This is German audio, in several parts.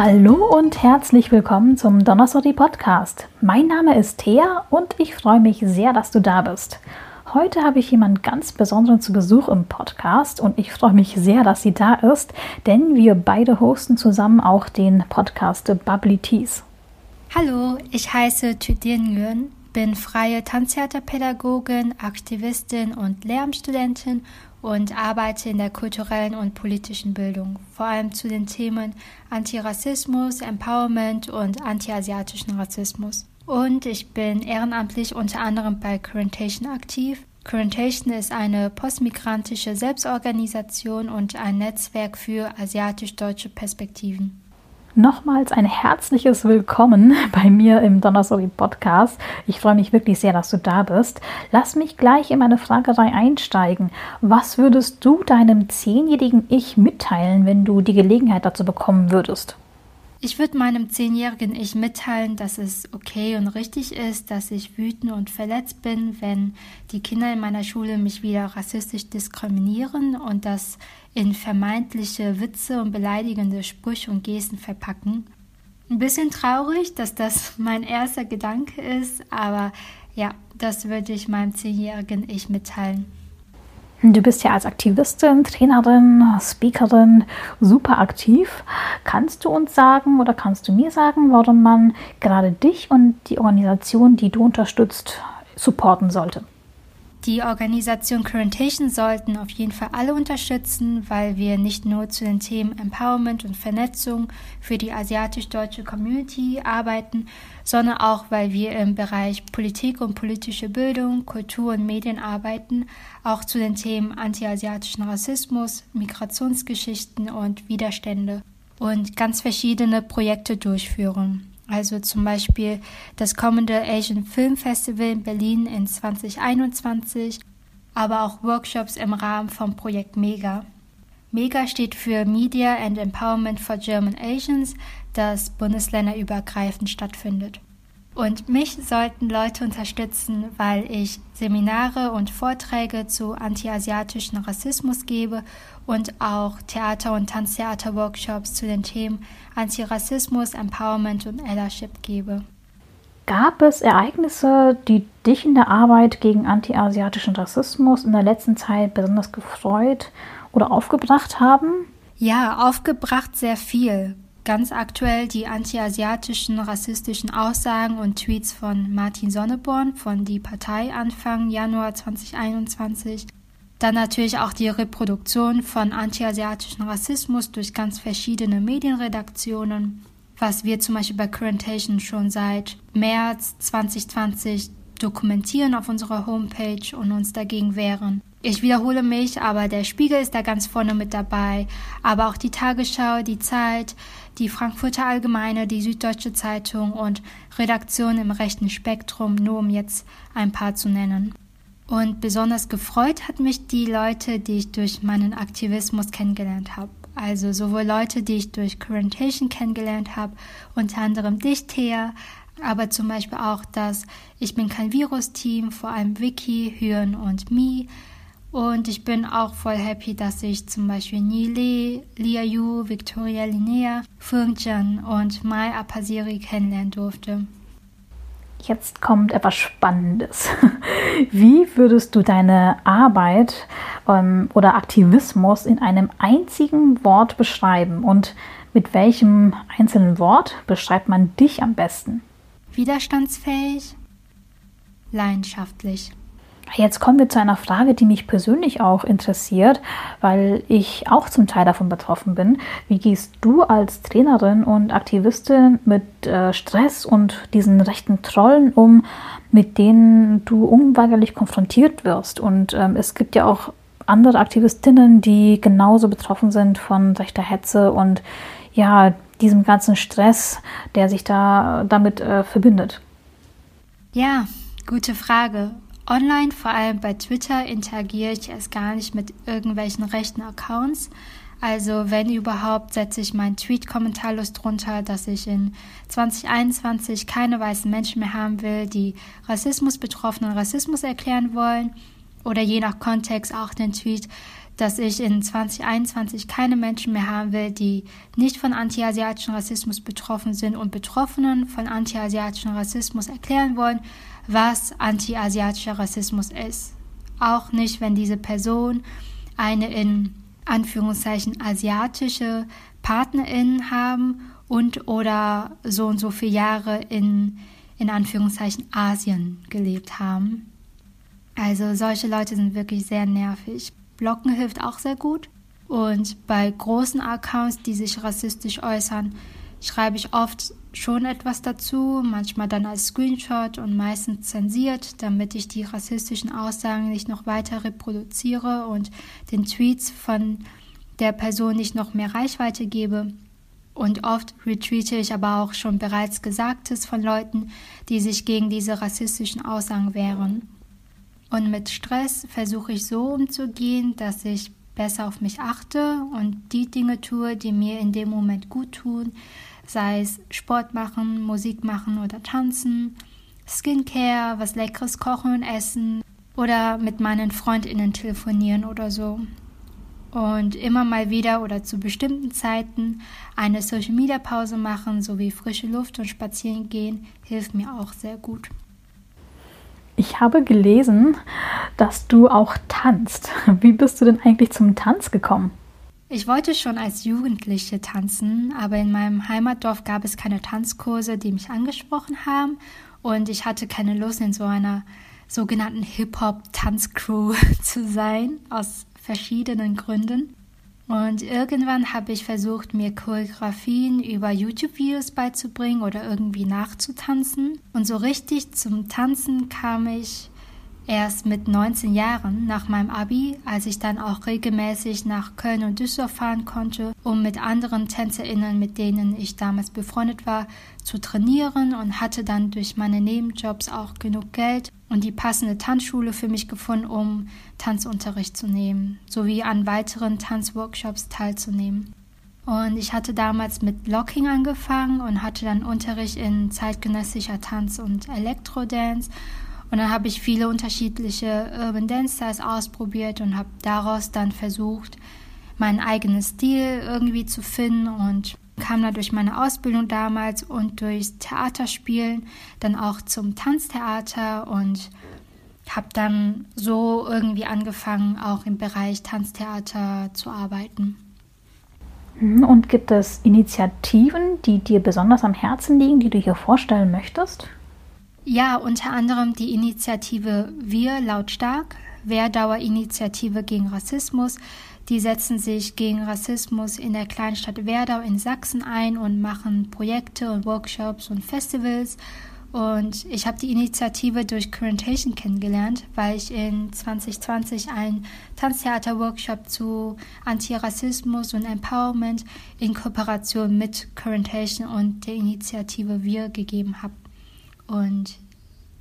Hallo und herzlich willkommen zum Donnerstag Podcast. Mein Name ist Thea und ich freue mich sehr, dass du da bist. Heute habe ich jemanden ganz Besonderen zu Besuch im Podcast und ich freue mich sehr, dass sie da ist, denn wir beide hosten zusammen auch den Podcast Bubbly Teas. Hallo, ich heiße Tudin Nguyen, bin freie Tanztheaterpädagogin, Aktivistin und Lehramtsstudentin und arbeite in der kulturellen und politischen Bildung, vor allem zu den Themen Antirassismus, Empowerment und antiasiatischen Rassismus. Und ich bin ehrenamtlich unter anderem bei Currentation aktiv. Currentation ist eine postmigrantische Selbstorganisation und ein Netzwerk für asiatisch-deutsche Perspektiven nochmals ein herzliches Willkommen bei mir im Donnerstag Podcast. Ich freue mich wirklich sehr, dass du da bist. Lass mich gleich in meine Fragerei einsteigen. Was würdest du deinem zehnjährigen Ich mitteilen, wenn du die Gelegenheit dazu bekommen würdest? Ich würde meinem zehnjährigen Ich mitteilen, dass es okay und richtig ist, dass ich wütend und verletzt bin, wenn die Kinder in meiner Schule mich wieder rassistisch diskriminieren und das in vermeintliche Witze und beleidigende Sprüche und Gesten verpacken. Ein bisschen traurig, dass das mein erster Gedanke ist, aber ja, das würde ich meinem zehnjährigen Ich mitteilen. Du bist ja als Aktivistin, Trainerin, Speakerin super aktiv. Kannst du uns sagen oder kannst du mir sagen, warum man gerade dich und die Organisation, die du unterstützt, supporten sollte? Die Organisation Currentation sollten auf jeden Fall alle unterstützen, weil wir nicht nur zu den Themen Empowerment und Vernetzung für die asiatisch-deutsche Community arbeiten, sondern auch, weil wir im Bereich Politik und politische Bildung, Kultur und Medien arbeiten, auch zu den Themen antiasiatischen Rassismus, Migrationsgeschichten und Widerstände und ganz verschiedene Projekte durchführen. Also zum Beispiel das kommende Asian Film Festival in Berlin in 2021, aber auch Workshops im Rahmen vom Projekt MEGA. MEGA steht für Media and Empowerment for German Asians, das bundesländerübergreifend stattfindet. Und mich sollten Leute unterstützen, weil ich Seminare und Vorträge zu antiasiatischen Rassismus gebe und auch Theater- und Tanztheater-Workshops zu den Themen Antirassismus, Empowerment und Allyship gebe. Gab es Ereignisse, die dich in der Arbeit gegen antiasiatischen Rassismus in der letzten Zeit besonders gefreut oder aufgebracht haben? Ja, aufgebracht sehr viel. Ganz aktuell die antiasiatischen rassistischen Aussagen und Tweets von Martin Sonneborn von Die Partei Anfang Januar 2021. Dann natürlich auch die Reproduktion von antiasiatischen Rassismus durch ganz verschiedene Medienredaktionen, was wir zum Beispiel bei Currentation schon seit März 2020 dokumentieren auf unserer Homepage und uns dagegen wehren. Ich wiederhole mich, aber der Spiegel ist da ganz vorne mit dabei, aber auch die Tagesschau, die Zeit, die Frankfurter Allgemeine, die Süddeutsche Zeitung und Redaktionen im rechten Spektrum, nur um jetzt ein paar zu nennen. Und besonders gefreut hat mich die Leute, die ich durch meinen Aktivismus kennengelernt habe. Also sowohl Leute, die ich durch Currentation kennengelernt habe, unter anderem dich, Thea, aber zum Beispiel auch das Ich bin kein Virus-Team, vor allem Vicky, Hürn und Mi. Und ich bin auch voll happy, dass ich zum Beispiel Nile, Lia Yu, Victoria Linnea, Fung Jan und Mai Apasiri kennenlernen durfte. Jetzt kommt etwas Spannendes. Wie würdest du deine Arbeit ähm, oder Aktivismus in einem einzigen Wort beschreiben? Und mit welchem einzelnen Wort beschreibt man dich am besten? Widerstandsfähig, leidenschaftlich. Jetzt kommen wir zu einer Frage, die mich persönlich auch interessiert, weil ich auch zum Teil davon betroffen bin. Wie gehst du als Trainerin und Aktivistin mit äh, Stress und diesen rechten Trollen um, mit denen du unweigerlich konfrontiert wirst? Und ähm, es gibt ja auch andere Aktivistinnen, die genauso betroffen sind von rechter Hetze und ja, diesem ganzen Stress, der sich da damit äh, verbindet. Ja, gute Frage. Online, vor allem bei Twitter, interagiere ich erst gar nicht mit irgendwelchen rechten Accounts. Also wenn überhaupt, setze ich meinen Tweet kommentarlos drunter, dass ich in 2021 keine weißen Menschen mehr haben will, die Rassismus betroffenen Rassismus erklären wollen. Oder je nach Kontext auch den Tweet, dass ich in 2021 keine Menschen mehr haben will, die nicht von antiasiatischen Rassismus betroffen sind und Betroffenen von antiasiatischen Rassismus erklären wollen, was antiasiatischer Rassismus ist. Auch nicht, wenn diese Person eine in Anführungszeichen asiatische Partnerin haben und oder so und so viele Jahre in, in Anführungszeichen Asien gelebt haben. Also solche Leute sind wirklich sehr nervig. Blocken hilft auch sehr gut. Und bei großen Accounts, die sich rassistisch äußern, schreibe ich oft schon etwas dazu, manchmal dann als Screenshot und meistens zensiert, damit ich die rassistischen Aussagen nicht noch weiter reproduziere und den Tweets von der Person nicht noch mehr Reichweite gebe. Und oft retweete ich aber auch schon bereits Gesagtes von Leuten, die sich gegen diese rassistischen Aussagen wehren. Und mit Stress versuche ich so umzugehen, dass ich besser auf mich achte und die Dinge tue, die mir in dem Moment gut tun, sei es Sport machen, Musik machen oder tanzen, Skincare, was leckeres kochen und essen oder mit meinen Freundinnen telefonieren oder so. Und immer mal wieder oder zu bestimmten Zeiten eine Social Media Pause machen, sowie frische Luft und spazieren gehen, hilft mir auch sehr gut. Ich habe gelesen, dass du auch tanzt. Wie bist du denn eigentlich zum Tanz gekommen? Ich wollte schon als Jugendliche tanzen, aber in meinem Heimatdorf gab es keine Tanzkurse, die mich angesprochen haben und ich hatte keine Lust, in so einer sogenannten Hip-Hop-Tanzcrew zu sein, aus verschiedenen Gründen. Und irgendwann habe ich versucht, mir Choreografien über YouTube-Videos beizubringen oder irgendwie nachzutanzen. Und so richtig zum Tanzen kam ich erst mit 19 Jahren nach meinem Abi, als ich dann auch regelmäßig nach Köln und Düsseldorf fahren konnte, um mit anderen TänzerInnen, mit denen ich damals befreundet war, zu trainieren und hatte dann durch meine Nebenjobs auch genug Geld und die passende Tanzschule für mich gefunden, um Tanzunterricht zu nehmen, sowie an weiteren Tanzworkshops teilzunehmen. Und ich hatte damals mit Locking angefangen und hatte dann Unterricht in zeitgenössischer Tanz und Elektrodance. Und dann habe ich viele unterschiedliche Urban Dance Styles ausprobiert und habe daraus dann versucht, meinen eigenen Stil irgendwie zu finden und kam da durch meine Ausbildung damals und durchs Theaterspielen dann auch zum Tanztheater und habe dann so irgendwie angefangen, auch im Bereich Tanztheater zu arbeiten. Mhm, und gibt es Initiativen, die dir besonders am Herzen liegen, die du hier vorstellen möchtest? Ja, unter anderem die Initiative Wir lautstark, Werdauer-Initiative gegen Rassismus, die setzen sich gegen Rassismus in der Kleinstadt Werdau in Sachsen ein und machen Projekte und Workshops und Festivals. Und ich habe die Initiative durch Currentation kennengelernt, weil ich in 2020 einen Tanztheater-Workshop zu Antirassismus und Empowerment in Kooperation mit Currentation und der Initiative Wir gegeben habe. Und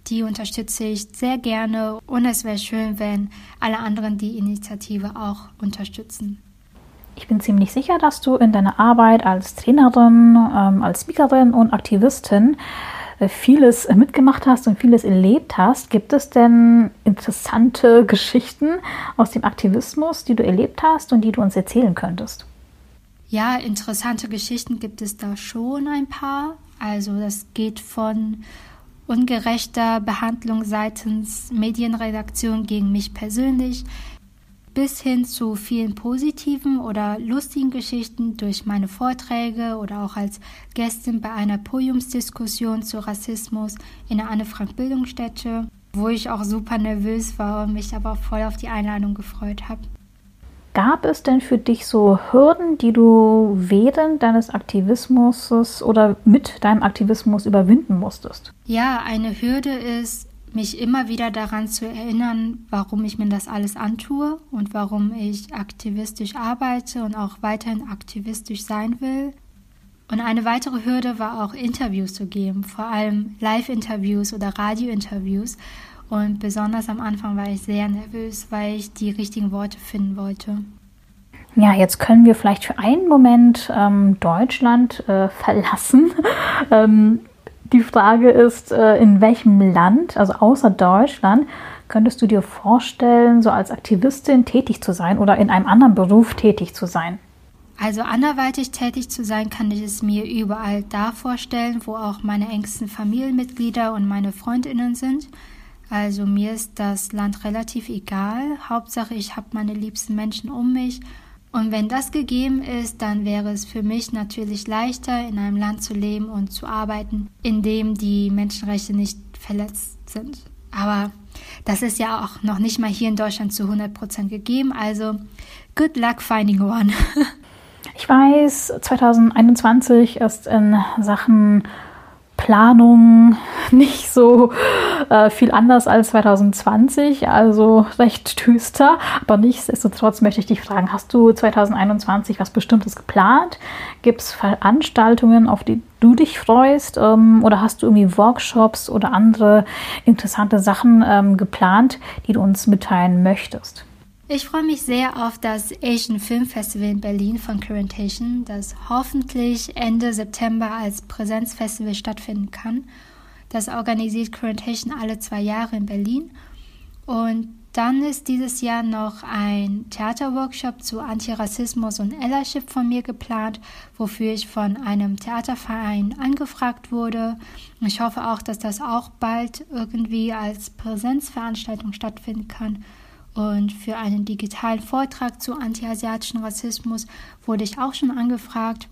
die unterstütze ich sehr gerne und es wäre schön, wenn alle anderen die Initiative auch unterstützen. Ich bin ziemlich sicher, dass du in deiner Arbeit als Trainerin, ähm, als Speakerin und Aktivistin äh, vieles mitgemacht hast und vieles erlebt hast. Gibt es denn interessante Geschichten aus dem Aktivismus, die du erlebt hast und die du uns erzählen könntest? Ja, interessante Geschichten gibt es da schon ein paar. Also das geht von ungerechter Behandlung seitens Medienredaktion gegen mich persönlich bis hin zu vielen positiven oder lustigen Geschichten durch meine Vorträge oder auch als Gästin bei einer Podiumsdiskussion zu Rassismus in der Anne-Frank-Bildungsstätte, wo ich auch super nervös war und mich aber voll auf die Einladung gefreut habe. Gab es denn für dich so Hürden, die du während deines Aktivismus oder mit deinem Aktivismus überwinden musstest? Ja, eine Hürde ist, mich immer wieder daran zu erinnern, warum ich mir das alles antue und warum ich aktivistisch arbeite und auch weiterhin aktivistisch sein will. Und eine weitere Hürde war auch Interviews zu geben, vor allem Live-Interviews oder Radio-Interviews, und besonders am Anfang war ich sehr nervös, weil ich die richtigen Worte finden wollte. Ja, jetzt können wir vielleicht für einen Moment ähm, Deutschland äh, verlassen. ähm, die Frage ist, äh, in welchem Land, also außer Deutschland, Könntest du dir vorstellen, so als Aktivistin tätig zu sein oder in einem anderen Beruf tätig zu sein? Also anderweitig tätig zu sein, kann ich es mir überall da vorstellen, wo auch meine engsten Familienmitglieder und meine Freundinnen sind. Also mir ist das Land relativ egal. Hauptsache, ich habe meine liebsten Menschen um mich. Und wenn das gegeben ist, dann wäre es für mich natürlich leichter, in einem Land zu leben und zu arbeiten, in dem die Menschenrechte nicht verletzt sind. Aber das ist ja auch noch nicht mal hier in Deutschland zu 100 Prozent gegeben. Also good luck finding one. ich weiß, 2021 ist in Sachen Planung nicht so äh, viel anders als 2020, also recht düster. Aber nichtsdestotrotz möchte ich dich fragen, hast du 2021 was Bestimmtes geplant? Gibt es Veranstaltungen, auf die du dich freust? Ähm, oder hast du irgendwie Workshops oder andere interessante Sachen ähm, geplant, die du uns mitteilen möchtest? Ich freue mich sehr auf das Asian Film Festival in Berlin von Currentation, das hoffentlich Ende September als Präsenzfestival stattfinden kann. Das organisiert Currentation alle zwei Jahre in Berlin. Und dann ist dieses Jahr noch ein Theaterworkshop zu Antirassismus und Allyship von mir geplant, wofür ich von einem Theaterverein angefragt wurde. Ich hoffe auch, dass das auch bald irgendwie als Präsenzveranstaltung stattfinden kann. Und für einen digitalen Vortrag zu antiasiatischen Rassismus wurde ich auch schon angefragt.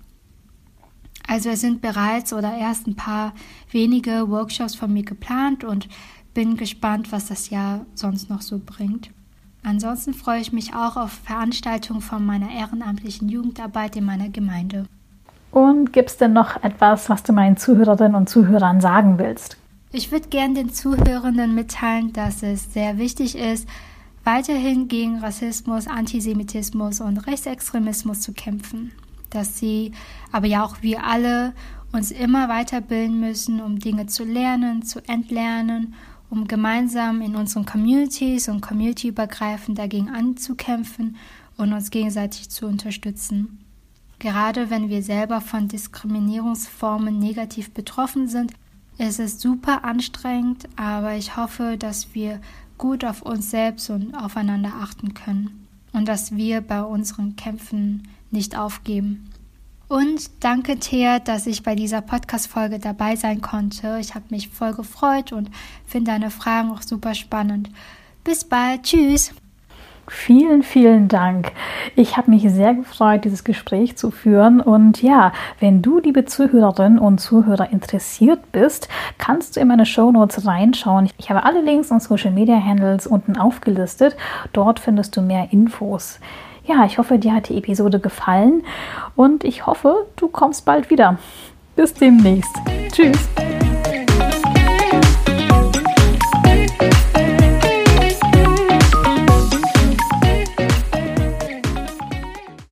Also es sind bereits oder erst ein paar wenige Workshops von mir geplant und bin gespannt, was das Jahr sonst noch so bringt. Ansonsten freue ich mich auch auf Veranstaltungen von meiner ehrenamtlichen Jugendarbeit in meiner Gemeinde. Und gibt es denn noch etwas, was du meinen Zuhörerinnen und Zuhörern sagen willst? Ich würde gern den Zuhörenden mitteilen, dass es sehr wichtig ist, weiterhin gegen Rassismus, Antisemitismus und Rechtsextremismus zu kämpfen. Dass sie, aber ja auch wir alle, uns immer weiterbilden müssen, um Dinge zu lernen, zu entlernen, um gemeinsam in unseren Communities und communityübergreifend dagegen anzukämpfen und uns gegenseitig zu unterstützen. Gerade wenn wir selber von Diskriminierungsformen negativ betroffen sind, ist es super anstrengend, aber ich hoffe, dass wir gut auf uns selbst und aufeinander achten können und dass wir bei unseren Kämpfen nicht aufgeben. Und danke, Thea, dass ich bei dieser Podcast-Folge dabei sein konnte. Ich habe mich voll gefreut und finde deine Fragen auch super spannend. Bis bald. Tschüss. Vielen, vielen Dank. Ich habe mich sehr gefreut, dieses Gespräch zu führen. Und ja, wenn du, liebe Zuhörerinnen und Zuhörer, interessiert bist, kannst du in meine Show Notes reinschauen. Ich habe alle Links und Social Media Handles unten aufgelistet. Dort findest du mehr Infos. Ja, ich hoffe, dir hat die Episode gefallen und ich hoffe, du kommst bald wieder. Bis demnächst. Tschüss.